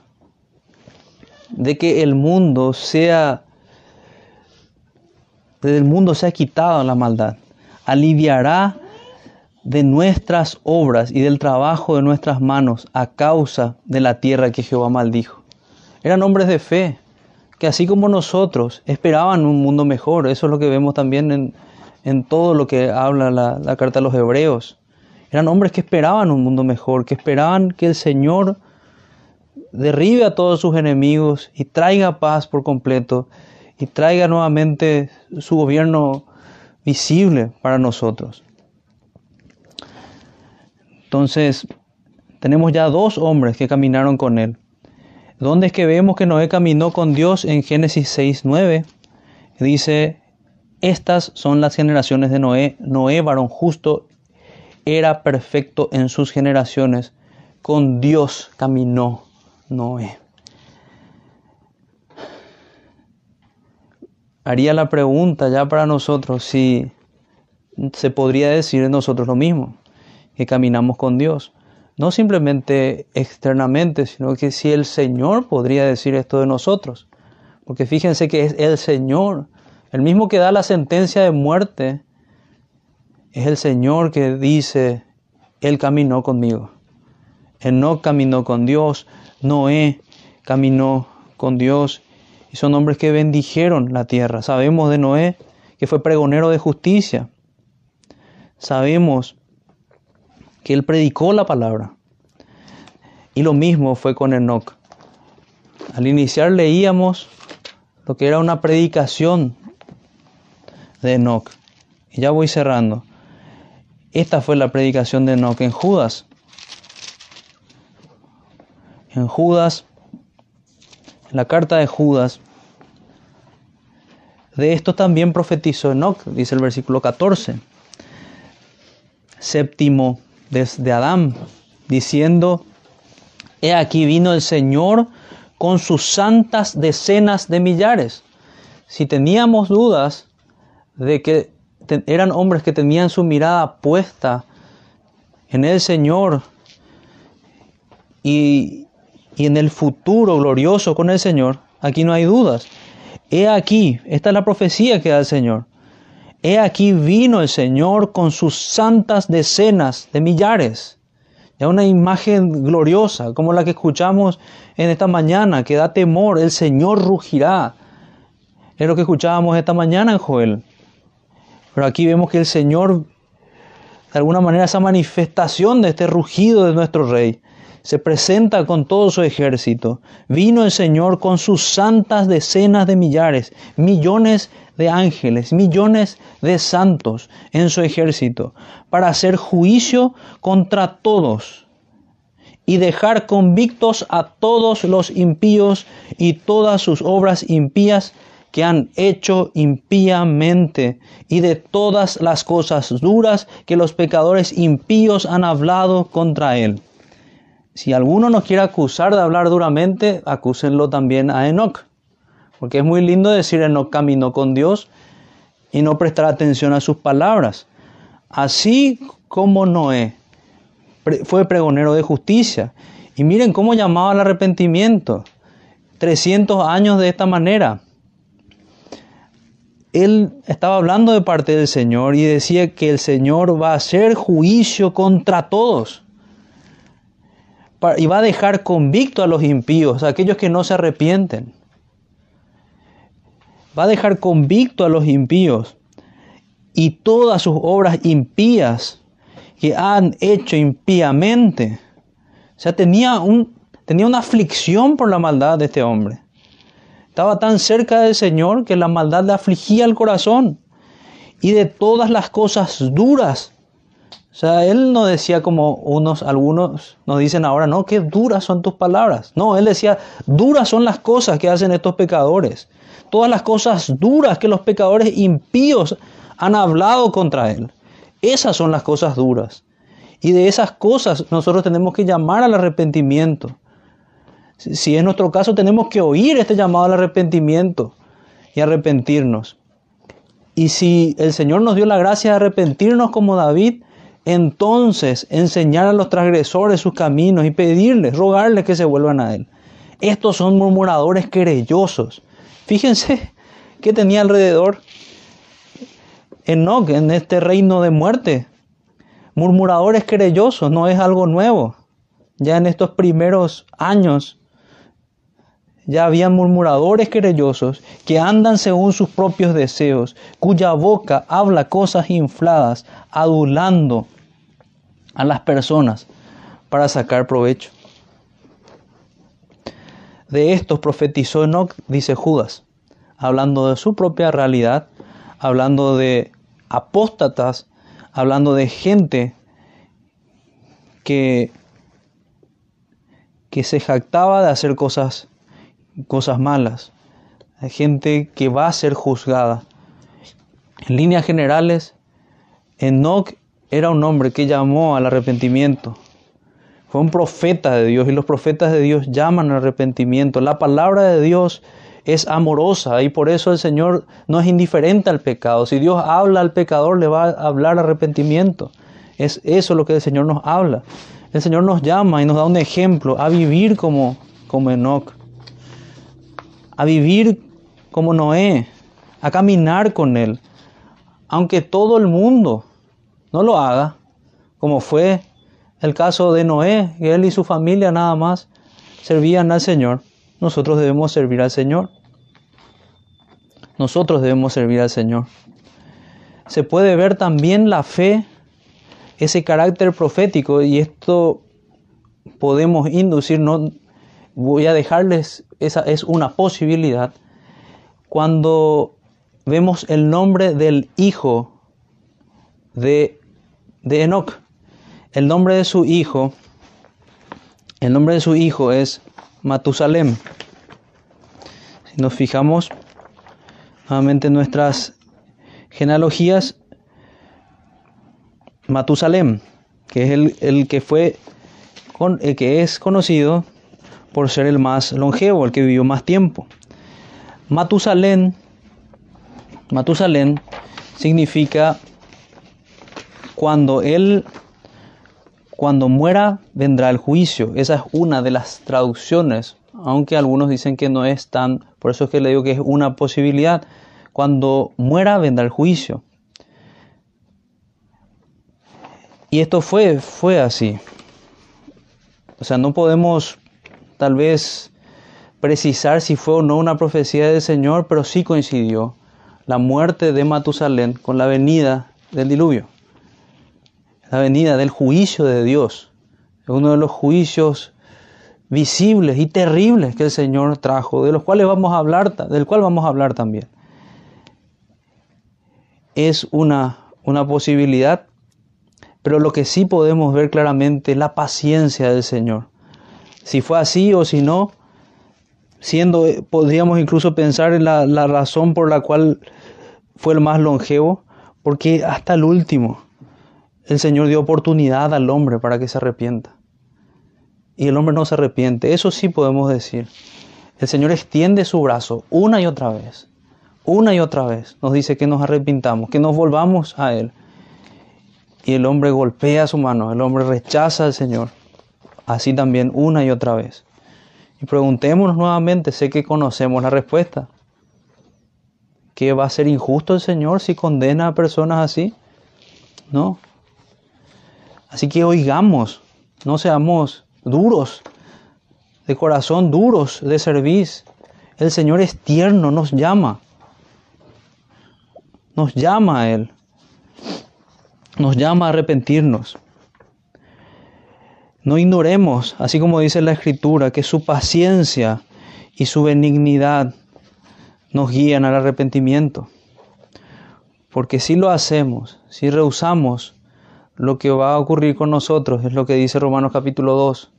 de que el mundo sea, del mundo sea quitado la maldad. Aliviará de nuestras obras y del trabajo de nuestras manos a causa de la tierra que Jehová maldijo. Eran hombres de fe, que así como nosotros esperaban un mundo mejor. Eso es lo que vemos también en, en todo lo que habla la, carta a los hebreos. Eran hombres que esperaban un mundo mejor, que esperaban que el Señor derribe a todos sus enemigos y traiga paz por completo y traiga nuevamente su gobierno visible para nosotros. Entonces, tenemos ya dos hombres que caminaron con él. ¿Dónde es que vemos que Noé caminó con Dios en Génesis 6.9? Dice, estas son las generaciones de Noé. Noé, varón justo, era perfecto en sus generaciones. Con Dios caminó Noé. Haría la pregunta ya para nosotros si se podría decir de nosotros lo mismo, que caminamos con Dios. No simplemente externamente, sino que si el Señor podría decir esto de nosotros. Porque fíjense que es el Señor el mismo que da la sentencia de muerte es el Señor que dice, Él caminó conmigo. No caminó con Dios, Noé caminó con Dios. Y son hombres que bendijeron la tierra. Sabemos de Noé que fue pregonero de justicia. Sabemos que él predicó la palabra. Y lo mismo fue con Enoch. Al iniciar leíamos lo que era una predicación de Enoch. Y ya voy cerrando. Esta fue la predicación de Enoch en Judas. En Judas, en la carta de Judas, de esto también profetizó Enoch, dice el versículo 14. Séptimo desde Adán, diciendo, He aquí vino el Señor con sus santas decenas de millares. Si teníamos dudas de que eran hombres que tenían su mirada puesta en el Señor y, y en el futuro glorioso con el Señor, aquí no hay dudas. He aquí, esta es la profecía que da el Señor. He aquí vino el Señor con sus santas decenas de millares. Ya una imagen gloriosa, como la que escuchamos en esta mañana, que da temor, el Señor rugirá. Es lo que escuchábamos esta mañana Joel. Pero aquí vemos que el Señor, de alguna manera, esa manifestación de este rugido de nuestro Rey, se presenta con todo su ejército. Vino el Señor con sus santas decenas de millares, millones de ángeles, millones de santos en su ejército, para hacer juicio contra todos y dejar convictos a todos los impíos y todas sus obras impías que han hecho impíamente y de todas las cosas duras que los pecadores impíos han hablado contra él. Si alguno nos quiere acusar de hablar duramente, acúsenlo también a Enoch. Porque es muy lindo decir Enoch caminó con Dios y no prestar atención a sus palabras. Así como Noé fue pregonero de justicia. Y miren cómo llamaba al arrepentimiento. 300 años de esta manera él estaba hablando de parte del Señor y decía que el Señor va a hacer juicio contra todos. Y va a dejar convicto a los impíos, a aquellos que no se arrepienten. Va a dejar convicto a los impíos y todas sus obras impías que han hecho impíamente. O sea, tenía, un, tenía una aflicción por la maldad de este hombre. Estaba tan cerca del Señor que la maldad le afligía el corazón. Y de todas las cosas duras. O sea, él no decía como unos, algunos nos dicen ahora, no, qué duras son tus palabras. No, él decía, duras son las cosas que hacen estos pecadores. Todas las cosas duras que los pecadores impíos han hablado contra él. Esas son las cosas duras. Y de esas cosas nosotros tenemos que llamar al arrepentimiento. Si es nuestro caso, tenemos que oír este llamado al arrepentimiento y arrepentirnos. Y si el Señor nos dio la gracia de arrepentirnos como David, entonces enseñar a los transgresores sus caminos y pedirles, rogarles que se vuelvan a Él. Estos son murmuradores querellosos. Fíjense que tenía alrededor Enoch en este reino de muerte. Murmuradores querellosos, no es algo nuevo. Ya en estos primeros años ya había murmuradores querellosos que andan según sus propios deseos, cuya boca habla cosas infladas, adulando a las personas para sacar provecho. De estos profetizó Enoch, dice Judas, hablando de su propia realidad, hablando de apóstatas, hablando de gente que, que se jactaba de hacer cosas cosas malas. Hay gente que va a ser juzgada. En líneas generales, Enoch era un hombre que llamó al arrepentimiento. Fue un profeta de Dios y los profetas de Dios llaman al arrepentimiento. La palabra de Dios es amorosa y por eso el Señor no es indiferente al pecado. Si Dios habla al pecador, le va a hablar arrepentimiento. Es eso lo que el Señor nos habla. El Señor nos llama y nos da un ejemplo a vivir como, como Enoch a vivir como Noé, a caminar con Él, aunque todo el mundo no lo haga, como fue el caso de Noé, que él y su familia nada más servían al Señor, nosotros debemos servir al Señor. Nosotros debemos servir al Señor. Se puede ver también la fe, ese carácter profético, y esto podemos inducir, no, voy a dejarles, esa es una posibilidad, cuando vemos el nombre del hijo de, de Enoch. El nombre de su hijo, el nombre de su hijo es Matusalem. Si nos fijamos nuevamente en nuestras genealogías, Matusalem, que es el, el que fue, con, el que es conocido por ser el más longevo, el que vivió más tiempo. Matusalén, Matusalén significa cuando él cuando muera vendrá el juicio. Esa es una de las traducciones, aunque algunos dicen que no es tan, por eso es que le digo que es una posibilidad. Cuando muera vendrá el juicio. Y esto fue, fue así. O sea, no podemos tal vez precisar si fue o no una profecía del Señor, pero sí coincidió la muerte de Matusalén con la venida del diluvio, la venida del juicio de Dios, uno de los juicios visibles y terribles que el Señor trajo, de los cuales vamos a hablar, del cual vamos a hablar también. Es una, una posibilidad, pero lo que sí podemos ver claramente es la paciencia del Señor si fue así o si no, siendo, eh, podríamos incluso pensar en la, la razón por la cual fue el más longevo, porque hasta el último el Señor dio oportunidad al hombre para que se arrepienta. Y el hombre no se arrepiente, eso sí podemos decir. El Señor extiende su brazo una y otra vez, una y otra vez. Nos dice que nos arrepintamos, que nos volvamos a Él. Y el hombre golpea su mano, el hombre rechaza al Señor así también una y otra vez. Y preguntémonos nuevamente, sé que conocemos la respuesta. ¿Qué va a ser injusto el Señor si condena a personas así? No. Así que oigamos, no seamos duros, de corazón duros de servir. El Señor es tierno, nos llama. Nos llama a Él. Nos llama a arrepentirnos. No ignoremos, así como dice la Escritura, que su paciencia y su benignidad nos guían al arrepentimiento. Porque si lo hacemos, si rehusamos, lo que va a ocurrir con nosotros es lo que dice Romanos capítulo 2,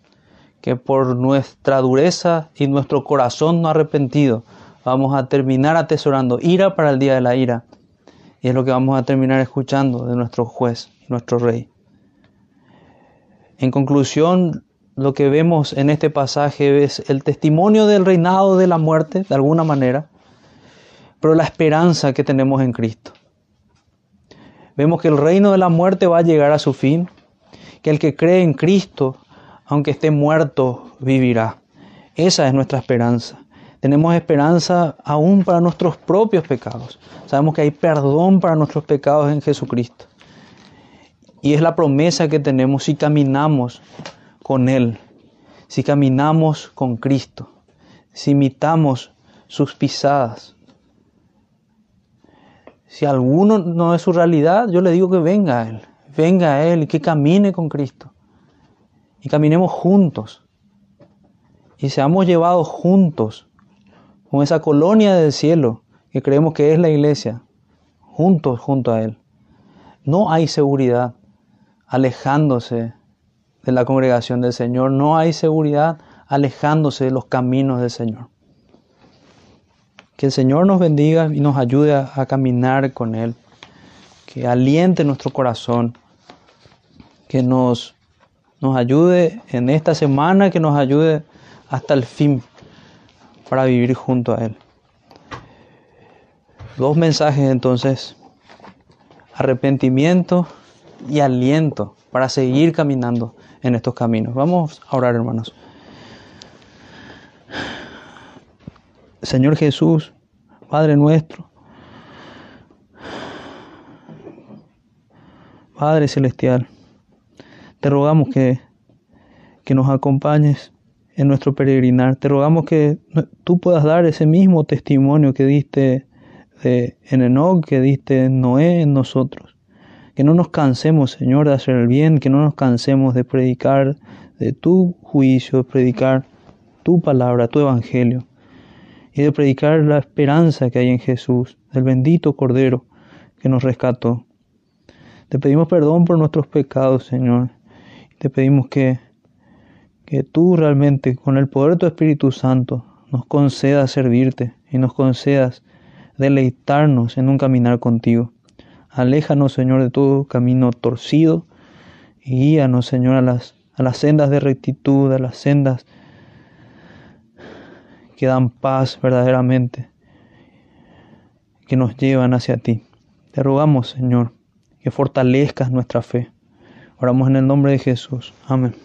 que por nuestra dureza y nuestro corazón no arrepentido vamos a terminar atesorando ira para el día de la ira. Y es lo que vamos a terminar escuchando de nuestro juez, nuestro rey. En conclusión, lo que vemos en este pasaje es el testimonio del reinado de la muerte, de alguna manera, pero la esperanza que tenemos en Cristo. Vemos que el reino de la muerte va a llegar a su fin, que el que cree en Cristo aunque esté muerto, vivirá. Esa es nuestra esperanza. Tenemos esperanza aún para nuestros propios pecados. Sabemos que hay perdón para nuestros pecados en Jesucristo. Y es la promesa que tenemos si caminamos con Él, si caminamos con Cristo, si imitamos sus pisadas. Si alguno no es su realidad, yo le digo que venga a Él, venga a Él y que camine con Cristo y caminemos juntos y seamos llevados juntos con esa colonia del cielo que creemos que es la iglesia, juntos junto a Él. No hay seguridad alejándose de la congregación del Señor, no hay seguridad alejándose de los caminos del Señor. Que el Señor nos bendiga y nos ayude a, caminar con Él, que aliente nuestro corazón, que nos nos ayude en esta semana, que nos ayude hasta el fin para vivir junto a Él. Dos mensajes entonces, arrepentimiento y aliento para seguir caminando en estos caminos. Vamos a orar hermanos. Señor Jesús, Padre nuestro, Padre Celestial, te rogamos que, que nos acompañes en nuestro peregrinar. Te rogamos que tú puedas dar ese mismo testimonio que diste en Enoch, que diste en Noé en nosotros. Que no nos cansemos, Señor, de hacer el bien, que no nos cansemos de predicar de tu juicio, de predicar tu palabra, tu evangelio, y de predicar la esperanza que hay en Jesús, el bendito Cordero que nos rescató. Te pedimos perdón por nuestros pecados, Señor, te pedimos que, que tú realmente, con el poder de tu Espíritu Santo, nos concedas servirte y nos concedas deleitarnos en un caminar contigo. Aléjanos, Señor, de todo camino torcido y guíanos, Señor, a las, a las sendas de rectitud, a las sendas que dan paz verdaderamente, que nos llevan hacia ti. Te rogamos, Señor, que fortalezcas nuestra fe. Oramos en el nombre de Jesús. Amén.